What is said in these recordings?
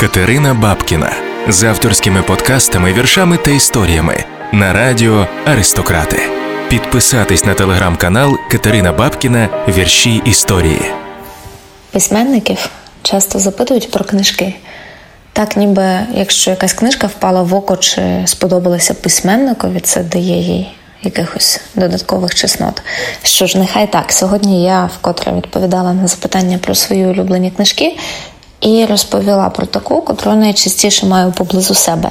Катерина Бабкіна з авторськими подкастами, віршами та історіями на радіо Аристократи. Підписатись на телеграм-канал Катерина Бабкіна Вірші історії. Письменників часто запитують про книжки. Так, ніби якщо якась книжка впала в око чи сподобалася письменникові, це дає їй якихось додаткових чеснот. Що ж, нехай так. Сьогодні я вкотре відповідала на запитання про свої улюблені книжки і розповіла про таку, котру найчастіше маю поблизу себе.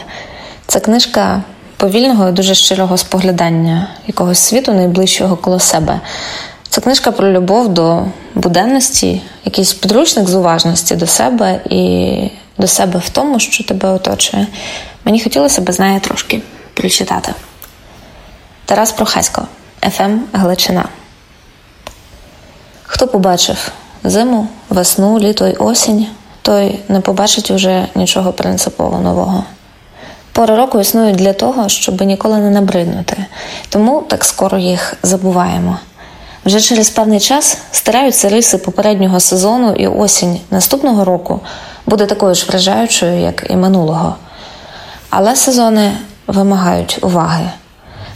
Це книжка повільного і дуже щирого споглядання якогось світу найближчого коло себе. Це книжка про любов до буденності, якийсь підручник з уважності до себе і до себе в тому, що тебе оточує. Мені хотілося б з неї трошки прочитати. Тарас Прохасько, ФМ Галичина. Хто побачив зиму, весну, літо й осінь, той не побачить уже нічого принципово нового. Пори року існують для того, щоб ніколи не набриднути, тому так скоро їх забуваємо. Вже через певний час стираються риси попереднього сезону, і осінь наступного року буде такою ж вражаючою, як і минулого. Але сезони вимагають уваги.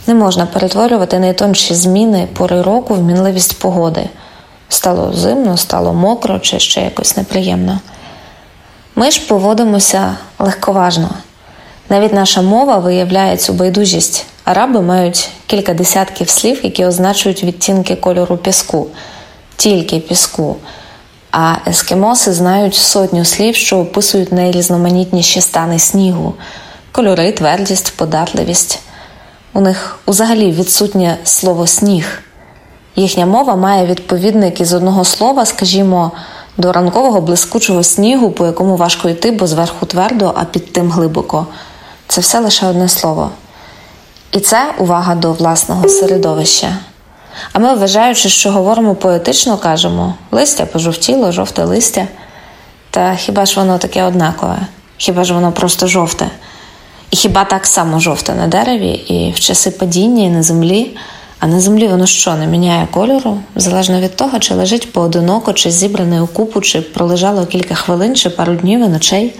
Не можна перетворювати найтонші зміни пори року в мінливість погоди. Стало зимно, стало мокро чи ще якось неприємно. Ми ж поводимося легковажно. Навіть наша мова виявляє цю байдужість. Араби мають кілька десятків слів, які означують відтінки кольору піску, тільки піску. А ескімоси знають сотню слів, що описують найрізноманітніші стани снігу, кольори, твердість, податливість. У них взагалі відсутнє слово сніг. Їхня мова має відповідник із одного слова, скажімо, до ранкового блискучого снігу, по якому важко йти, бо зверху твердо, а під тим глибоко. Це все лише одне слово. І це увага до власного середовища. А ми, вважаючи, що говоримо поетично, кажемо листя пожовтіло, жовте листя. Та хіба ж воно таке однакове? Хіба ж воно просто жовте? І хіба так само жовте на дереві, і в часи падіння, і на землі, а на землі воно що не міняє кольору, залежно від того, чи лежить поодиноко, чи зібране у купу, чи пролежало кілька хвилин, чи пару днів і ночей.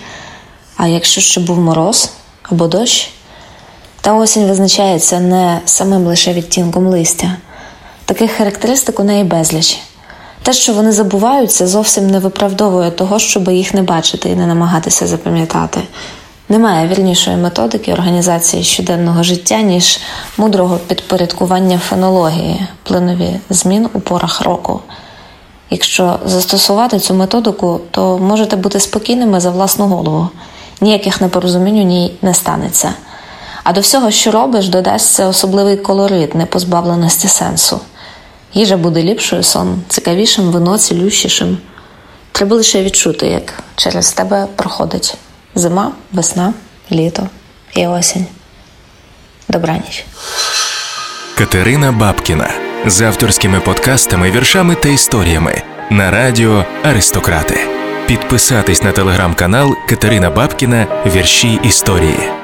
А якщо ще був мороз або дощ, та осінь визначається не самим лише відтінком листя. Таких характеристик у неї безліч. Те, що вони забуваються, зовсім не виправдовує того, щоб їх не бачити і не намагатися запам'ятати. Немає вільнішої методики організації щоденного життя, ніж мудрого підпорядкування фонології, плинові змін у порах року. Якщо застосувати цю методику, то можете бути спокійними за власну голову, ніяких непорозумінь у ній не станеться. А до всього, що робиш, додасться особливий колорит непозбавленості сенсу. Їжа буде ліпшою, сон, цікавішим, вино цілющішим. Треба лише відчути, як через тебе проходить зима, весна, літо і осінь. Добраніч. Катерина Бабкіна з авторськими подкастами, віршами та історіями на радіо Аристократи. Підписатись на телеграм-канал Катерина Бабкіна Вірші історії.